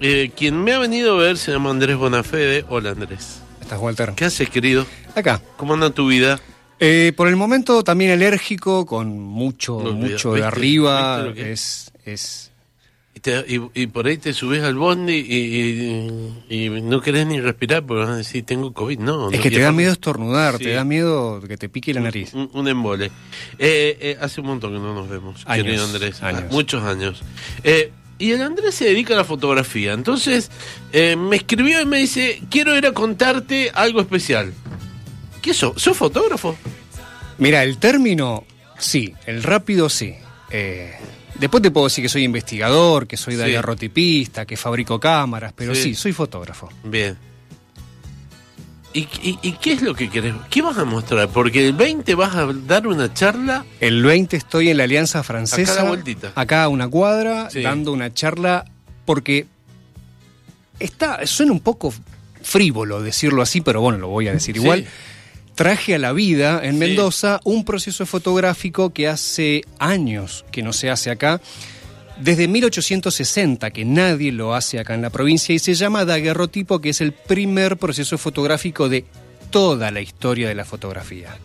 Eh, quien me ha venido a ver se llama Andrés Bonafede. Hola Andrés. ¿Estás, Walter? ¿Qué haces, querido? Acá. ¿Cómo anda tu vida? Eh, por el momento también alérgico, con mucho, No, mucho de arriba. ¿Viste lo que Es, es. Y, te- y- y por ahí te subes al bondi y, y- no querés ni respirar porque vas a decir, tengo COVID. No, Es no, que te da miedo estornudar, Sí. te da miedo que te pique la nariz. Un, un embole. Eh, eh, hace un montón que no nos vemos, Años, querido Andrés. años. Muchos años. Y el Andrés se dedica a la fotografía. Entonces, eh, me escribió y me dice, quiero ir a contarte algo especial. ¿Qué sos? ¿Sos fotógrafo? Mira, el término, sí, el rápido, sí. Eh, después te puedo decir que soy investigador, que soy Sí. que fabrico cámaras, pero Sí. sí, soy fotógrafo. Bien. ¿Y, y, y qué es lo que querés? ¿Qué vas a mostrar? Porque el 20 vas a dar una charla. El 20 estoy en la Alianza Francesa. Acá a vueltita. Acá a una cuadra, Sí. dando una charla, porque está, suena un poco frívolo decirlo así, pero bueno, lo voy a decir Sí. igual. Traje a la vida en Sí. Mendoza un proceso fotográfico que hace años que no se hace acá, desde 1860 que nadie lo hace acá en la provincia y se llama daguerrotipo, que es el primer proceso fotográfico de toda la historia de la fotografía.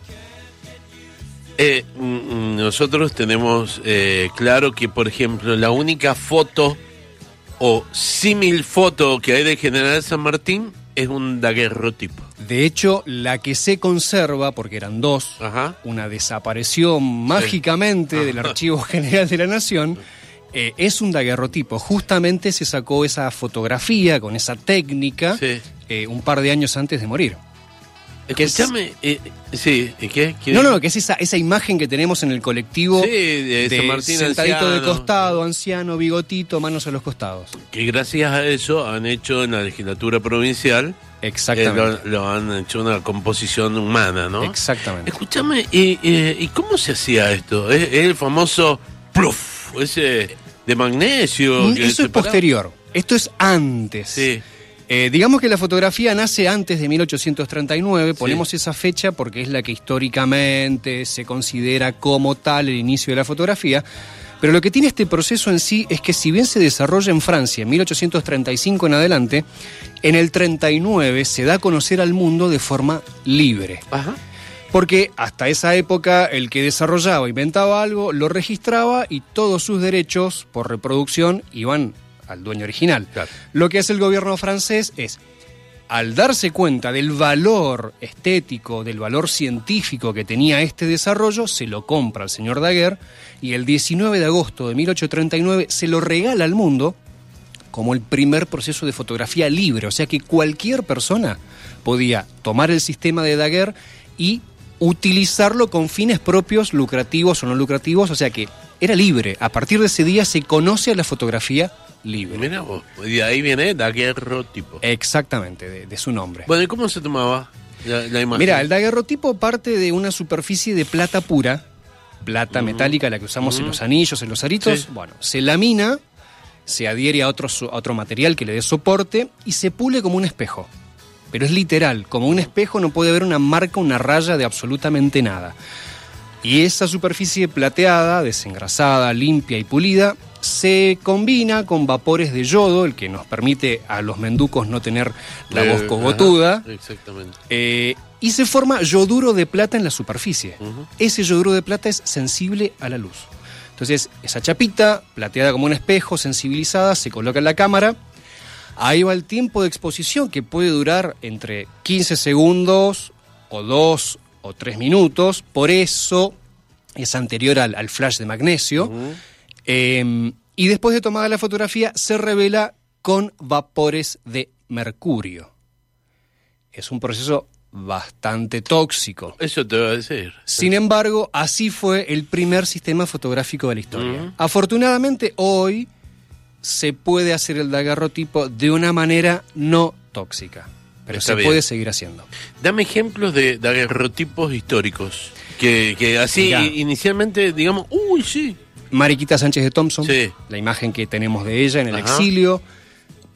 Eh, mm, mm, nosotros tenemos eh, claro que, por ejemplo, la única foto o símil foto que hay de General San Martín es un daguerrotipo. De hecho, la que se conserva, porque eran dos, Ajá. una desapareció mágicamente del Ajá. Archivo General de la Nación, eh, es un daguerrotipo. Justamente se sacó esa fotografía con esa técnica Sí. eh, un par de años antes de morir. Que es- Escúchame, eh, sí, ¿y ¿qué? ¿Qué? No, no, que es esa, esa imagen que tenemos en el colectivo Sí, de San Martín sentadito de anciano. costado, anciano, bigotito, manos a los costados. Que gracias a eso han hecho en la legislatura provincial, eh, Exactamente. lo, lo han hecho una composición humana, ¿no? Exactamente. Escúchame, ¿y, y, y cómo se hacía esto? ¿Es, es el famoso pluf, ese de magnesio? Eso es posterior. Esto es antes. Sí. Eh, digamos que la fotografía nace antes de 1839, ponemos esa fecha porque es la que históricamente se considera como tal el inicio de la fotografía, pero lo que tiene este proceso en sí es que si bien se desarrolla en Francia en 1835 en adelante, en el 39 se da a conocer al mundo de forma libre. Ajá. Porque hasta esa época el que desarrollaba, inventaba algo, lo registraba y todos sus derechos por reproducción iban al dueño original. Claro. Lo que hace el gobierno francés es, al darse cuenta del valor estético, del valor científico que tenía este desarrollo, se lo compra al señor Daguerre y el 19 de agosto de 1839 se lo regala al mundo como el primer proceso de fotografía libre, o sea que cualquier persona podía tomar el sistema de Daguerre y utilizarlo con fines propios, lucrativos o no lucrativos, o sea que era libre. A partir de ese día se conoce a la fotografía libre. Mira vos, y de ahí viene daguerrotipo. Exactamente, de, de su nombre. Bueno, ¿y cómo se tomaba la, la imagen? Mira, el daguerrotipo parte de una superficie de plata pura, plata metálica, la que usamos en los anillos, en los aritos. Sí. Bueno, se lamina, se adhiere a otro, a otro material que le dé soporte y se pule como un espejo. Pero es literal, como un espejo no puede haber una marca, una raya de absolutamente nada. Y esa superficie plateada, desengrasada, limpia y pulida, se combina con vapores de yodo, el que nos permite a los menducos no tener la Eh, voz ajá, cogotuda. Exactamente. Eh, y se forma yoduro de plata en la superficie. Ese yoduro de plata es sensible a la luz. Entonces, esa chapita, plateada como un espejo, sensibilizada, se coloca en la cámara. Ahí va el tiempo de exposición que puede durar entre 15 segundos o 2 o 3 minutos. Por eso es anterior al, al flash de magnesio. Eh, y después de tomada la fotografía, se revela con vapores de mercurio. Es un proceso bastante tóxico. Eso te voy a decir. Sin embargo, así fue el primer sistema fotográfico de la historia. Afortunadamente, hoy se puede hacer el daguerrotipo de una manera no tóxica, pero Está se bien. puede seguir haciendo. Dame ejemplos de daguerrotipos históricos. Que, que así Mirá. inicialmente, digamos, uy, sí. Mariquita Sánchez de Thompson, Sí. la imagen que tenemos de ella en el Ajá. exilio.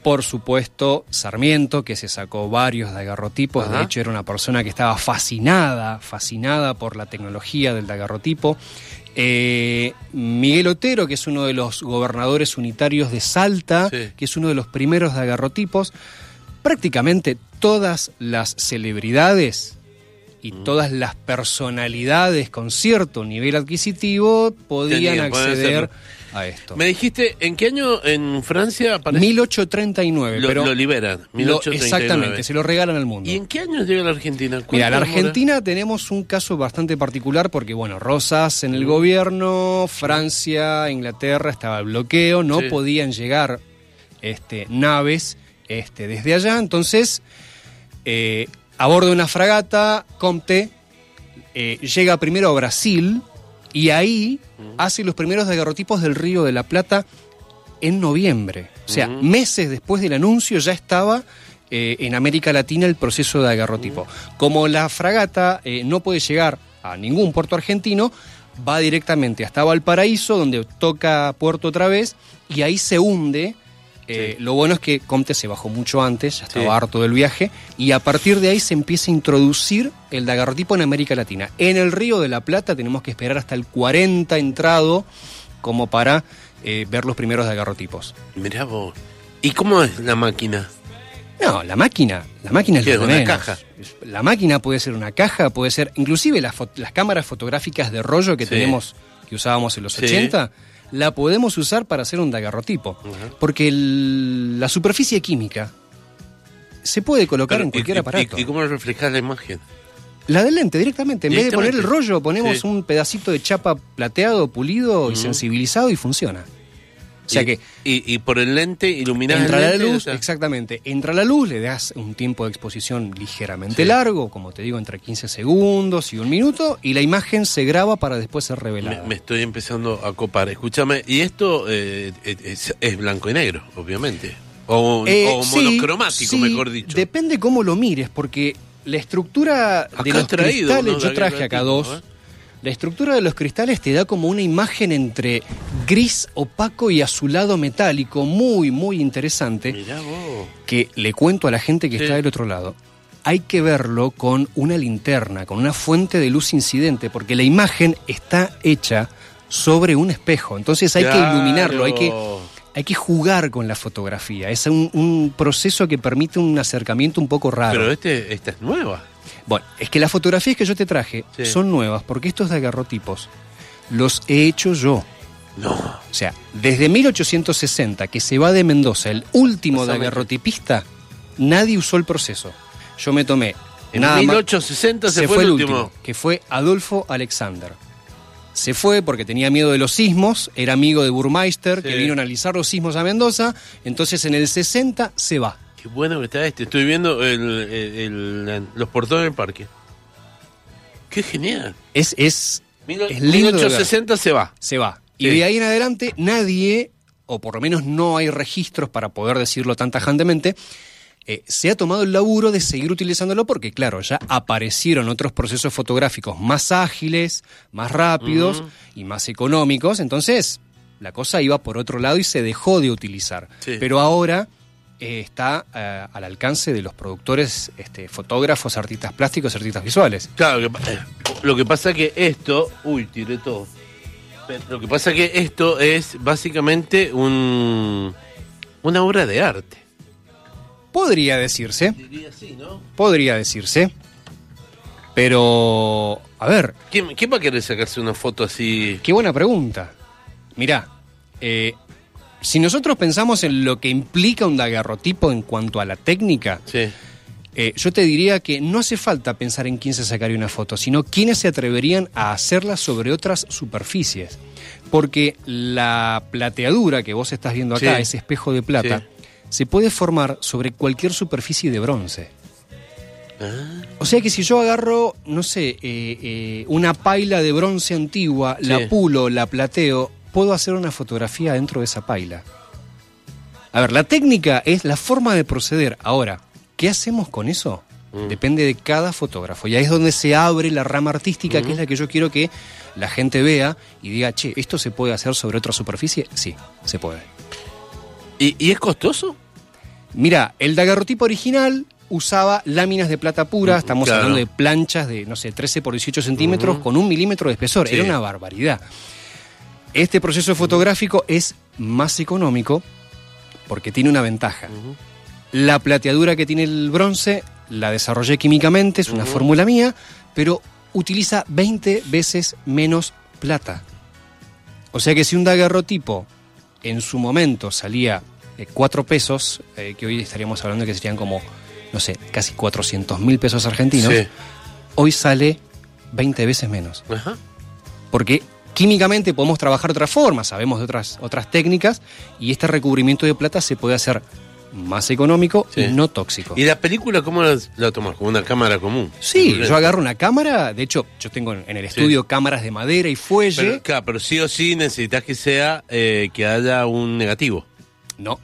Por supuesto, Sarmiento, que se sacó varios daguerrotipos, de Ajá. hecho era una persona que estaba fascinada, fascinada por la tecnología del daguerrotipo. Eh, Miguel Otero, que es uno de los gobernadores unitarios de Salta, Sí. que es uno de los primeros daguerrotipos. Prácticamente todas las celebridades y Mm. todas las personalidades con cierto nivel adquisitivo podían acceder. A esto. Me dijiste, ¿en qué año en Francia aparece? 1839, lo, pero lo liberan. lo- 1839. exactamente, se lo regalan al mundo. ¿Y en qué año llega la Argentina? ¿Cuánto Mira, la demora? Argentina tenemos un caso bastante particular porque, bueno, Rosas en el gobierno, Francia, Inglaterra estaba el bloqueo, no Sí. podían llegar este, naves este, desde allá, entonces, eh, a bordo de una fragata, Comte eh, llega primero a Brasil y ahí hace los primeros daguerrotipos del Río de la Plata en noviembre. O sea, meses después del anuncio ya estaba eh, en América Latina el proceso de agarrotipo. Como la fragata eh, no puede llegar a ningún puerto argentino, va directamente hasta Valparaíso, donde toca puerto otra vez, y ahí se hunde. Eh, Sí. Lo bueno es que Comte se bajó mucho antes, ya estaba Sí. harto del viaje, y a partir de ahí se empieza a introducir el daguerrotipo en América Latina. En el Río de la Plata tenemos que esperar hasta el 40 entrado como para eh, ver los primeros daguerrotipos. Mirá vos. ¿Y cómo es la máquina? No, la máquina, la máquina es ¿Qué, lo de una menos. caja? La máquina puede ser una caja, puede ser, inclusive las, las cámaras fotográficas de rollo que Sí. tenemos, que usábamos en los Sí. 80, la podemos usar para hacer un daguerrotipo. Ajá. Porque el- la superficie química se puede colocar Pero, en cualquier y- aparato. ¿Y, cómo reflejar la imagen? La del lente, directamente. En vez de poner el rollo, ponemos Sí. un pedacito de chapa plateado, pulido y sensibilizado y funciona. O sea Y- que Y, y por el lente iluminás entra la luz, exactamente. Entra la luz, le das un tiempo de exposición ligeramente Sí. largo, como te digo, entre 15 segundos y un minuto, y la imagen se graba para después ser revelada. me estoy empezando a copar. Escúchame, y esto eh, es, es blanco y negro, obviamente. O, Eh, o monocromático, sí, mejor dicho. Depende cómo lo mires, porque la estructura Acá de los traído, cristales, ¿no? yo traje acá dos. ¿eh? La estructura de los cristales te da como una imagen entre gris opaco y azulado metálico, muy, muy interesante, Mirá vos. que le cuento a la gente que Sí. está del otro lado. Hay que verlo con una linterna, con una fuente de luz incidente, porque la imagen está hecha sobre un espejo. Entonces hay que iluminarlo, hay que, hay que jugar con la fotografía. Es un, un proceso que permite un acercamiento un poco raro. Pero este, esta es nueva. Bueno, es que las fotografías que yo te traje Sí. son nuevas porque estos daguerrotipos los he hecho yo. No. O sea, desde 1860, que se va de Mendoza, el último daguerrotipista, nadie usó el proceso. Yo me tomé. En nada más- 1860 se, fue, el último. que fue Adolfo Alexander. Se fue porque tenía miedo de los sismos, era amigo de Burmeister, que vino a analizar los sismos a Mendoza, entonces en el 60 se va. Qué bueno que está este. Estoy viendo el- el- el- los portones del parque. Qué genial. Es, es, Mil- es lindo de ver. 1860 se va. se va. Y de ahí en adelante nadie, o por lo menos no hay registros para poder decirlo tan tajantemente, eh, se ha tomado el laburo de seguir utilizándolo porque, claro, ya aparecieron otros procesos fotográficos más ágiles, más rápidos y más económicos. Entonces, la cosa iba por otro lado y se dejó de utilizar. Sí. Pero ahora eh, está eh, al alcance de los productores, este, fotógrafos, artistas plásticos, artistas visuales. Claro, lo que pasa que esto. Uy, tiré todo. Lo que pasa que esto es básicamente un, una obra de arte. Podría decirse. Diría así, ¿no? Podría decirse. Pero, a ver, ¿Quién, quién va a querer sacarse una foto así? qué buena pregunta. Mirá, eh, si nosotros pensamos en lo que implica un daguerrotipo en cuanto a la técnica, Sí. Eh, yo te diría que no hace falta pensar en quién se sacaría una foto, sino quiénes se atreverían a hacerla sobre otras superficies. Porque la plateadura que vos estás viendo acá, Sí. ese espejo de plata, Sí. se puede formar sobre cualquier superficie de bronce. Ah, O sea que si yo agarro, no sé, eh, eh, una paila de bronce antigua, Sí. la pulo, la plateo, puedo hacer una fotografía dentro de esa paila. A ver, la técnica es la forma de proceder. Ahora, ¿qué hacemos con eso? Mm. Depende de cada fotógrafo. Y ahí es donde se abre la rama artística, que es la que yo quiero que la gente vea y diga, che, ¿esto se puede hacer sobre otra superficie? Sí, se puede. ¿Y, y es costoso? Mira, el daguerrotipo original usaba láminas de plata pura, Mm, estamos claro. hablando de planchas de, no sé, 13 por 18 centímetros con un milímetro de espesor. Sí. Era una barbaridad. Este proceso fotográfico es más económico porque tiene una ventaja. La plateadura que tiene el bronce la desarrollé químicamente, es una fórmula mía, pero utiliza 20 veces menos plata. O sea que si un daguerrotipo en su momento salía 4 pesos, eh, que hoy estaríamos hablando que serían como, no sé, casi 400 mil pesos argentinos, Sí. hoy sale 20 veces menos. Ajá. Porque químicamente podemos trabajar de otra forma, sabemos de otras, otras técnicas, y este recubrimiento de plata se puede hacer más económico Sí. y no tóxico. ¿Y la película cómo la, la tomas? ¿Con una cámara común? Sí, yo agarro una cámara, de hecho, yo tengo en el estudio cámaras de madera y fuelle. Pero, claro, pero sí o sí necesitas que sea eh, que haya un negativo. No,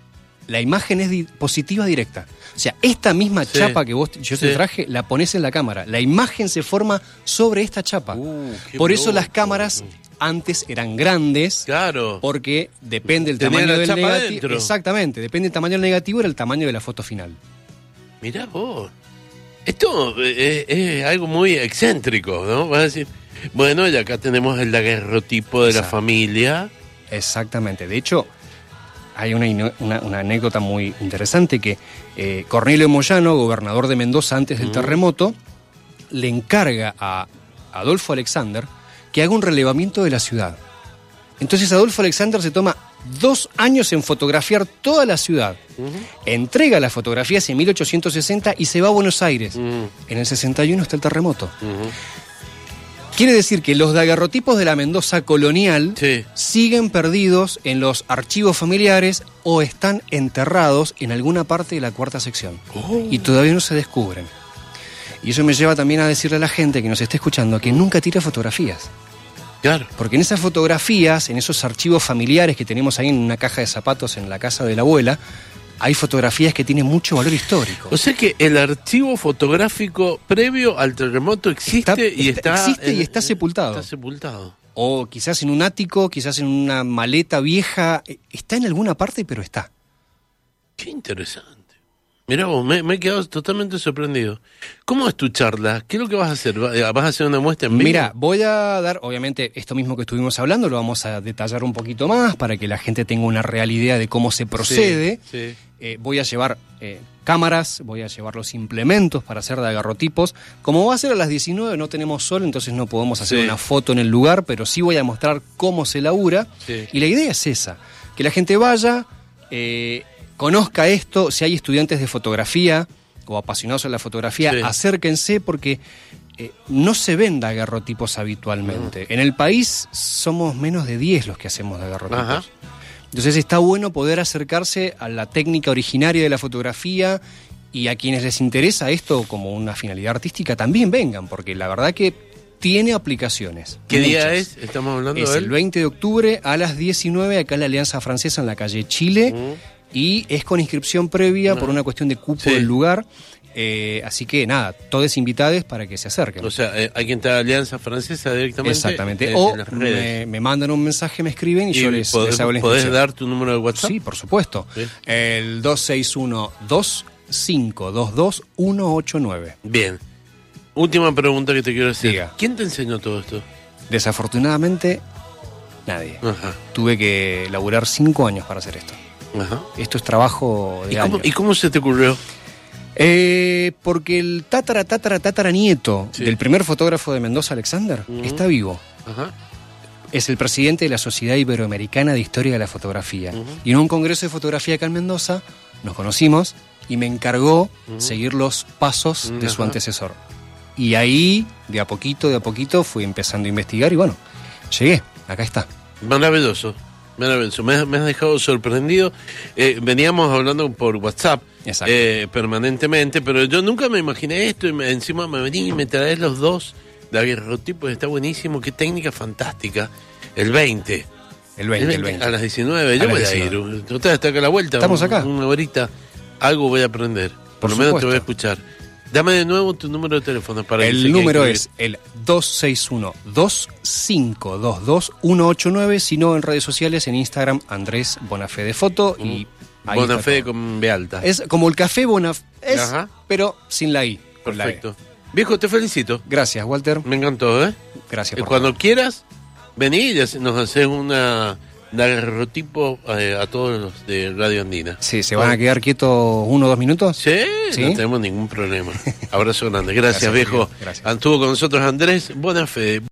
la imagen es di- positiva directa. O sea, esta misma Sí. chapa que vos yo te Sí. traje, la pones en la cámara. La imagen se forma sobre esta chapa. Uh, Por eso las cámaras antes eran grandes. Claro. Porque depende del Tenía tamaño la del chapa negativo. adentro. Exactamente, depende del tamaño del negativo, era el tamaño de la foto final. Mirá vos. Esto eh, es, es algo muy excéntrico, ¿no? Vas a decir, bueno, y acá tenemos el daguerrotipo de la Exacto. familia. Exactamente. De hecho, hay una, ino- una- una anécdota muy interesante que eh, Cornelio Moyano, gobernador de Mendoza antes del terremoto, le encarga a Adolfo Alexander que haga un relevamiento de la ciudad. Entonces Adolfo Alexander se toma dos años en fotografiar toda la ciudad. Entrega las fotografías en 1860 y se va a Buenos Aires. En el 61 está el terremoto. Quiere decir que los daguerrotipos de la Mendoza colonial Sí. siguen perdidos en los archivos familiares o están enterrados en alguna parte de la cuarta sección. Oh. Y todavía no se descubren. Y eso me lleva también a decirle a la gente que nos esté escuchando que nunca tire fotografías. Claro. Porque en esas fotografías, en esos archivos familiares que tenemos ahí en una caja de zapatos en la casa de la abuela, hay fotografías que tienen mucho valor histórico. O sea que el archivo fotográfico previo al terremoto existe Está- y está- está... existe y está sepultado. Está sepultado. O quizás en un ático, quizás en una maleta vieja. Eh, Está en alguna parte, pero está. Qué interesante. Mira vos, me, me he quedado totalmente sorprendido. ¿Cómo es tu charla? ¿Qué es lo que vas a hacer? ¿Va- eh, ¿Vas a hacer una muestra en vivo? Mira, voy a dar, obviamente, esto mismo que estuvimos hablando, lo vamos a detallar un poquito más para que la gente tenga una real idea de cómo se procede. Sí, sí. Eh, voy a llevar eh, cámaras, voy a llevar los implementos para hacer de agarrotipos. Como va a ser a las 19, no tenemos sol, entonces no podemos hacer Sí. una foto en el lugar, pero sí voy a mostrar cómo se labura. Sí. Y la idea es esa, que la gente vaya, eh, conozca esto, si hay estudiantes de fotografía o apasionados de la fotografía, Sí. acérquense porque eh, no se ven daguerrotipos habitualmente. En el país somos menos de 10 los que hacemos daguerrotipos. Ajá. Entonces está bueno poder acercarse a la técnica originaria de la fotografía y a quienes les interesa esto como una finalidad artística también vengan, porque la verdad que tiene aplicaciones. ¿Qué día es? Estamos hablando Es de el él. 20 de octubre a las 19 acá en la Alianza Francesa en la calle Chile Mm. Y es con inscripción previa Ah. por una cuestión de cupo Sí. del lugar. Eh, así que nada, todos invitados para que se acerquen. O sea, eh, hay que entrar a Alianza Francesa directamente. Exactamente. o en redes. me, me mandan un mensaje, me escriben y, Y yo les, podés, les hago la podés dar tu número de WhatsApp. Sí, por supuesto. Sí. El 261-2522-189. Bien. Última pregunta que te quiero hacer. Diga. ¿Quién te enseñó todo esto? Desafortunadamente, nadie. Ajá. Tuve que laburar cinco años para hacer esto. Ajá. Esto es trabajo de ¿Y cómo, años. ¿Y cómo se te ocurrió? Eh, porque el tatara, tatara, tatara nieto Sí. del primer fotógrafo de Mendoza, Alexander, Ujú. está vivo. Ajá. Es el presidente de la Sociedad Iberoamericana de Historia de la Fotografía. Y en un congreso de fotografía acá en Mendoza nos conocimos y me encargó seguir los pasos de su antecesor. Y ahí, de a poquito, de a poquito, fui empezando a investigar y bueno, llegué, acá está. Maravilloso. Me, has- me has dejado sorprendido. Eh, veníamos hablando por WhatsApp eh, permanentemente, pero yo nunca me imaginé esto y me- encima me venís y me traes los dos. Daguerrotipos está buenísimo. Qué técnica fantástica. El 20. El 20, el 20. A las 19. Yo A voy a 19. ir. Total, está acá a la vuelta. Estamos acá. Una horita. Algo voy a aprender. Por, Por lo menos te voy a escuchar. Dame de nuevo tu número de teléfono para que El número es el 261-2522-189, si no en redes sociales, en Instagram Andrés Bonafé de Foto y Ahí todo. con B alta. Es como el café Bonaf... Es, Ajá. pero sin la I. la E. Perfecto. Viejo, te felicito. Gracias, Walter. Me encantó, ¿eh? Gracias por Cuando todo. quieras, vení y nos haces una daguerrotipo eh, a todos los de Radio Andina. Sí, ¿se van a quedar quietos uno o dos minutos? Sí, ¿Sí? no tenemos ningún problema. Abrazo grande. Gracias, Gracias, viejo. Gracias. Antuvo con nosotros Andrés Buena Fe.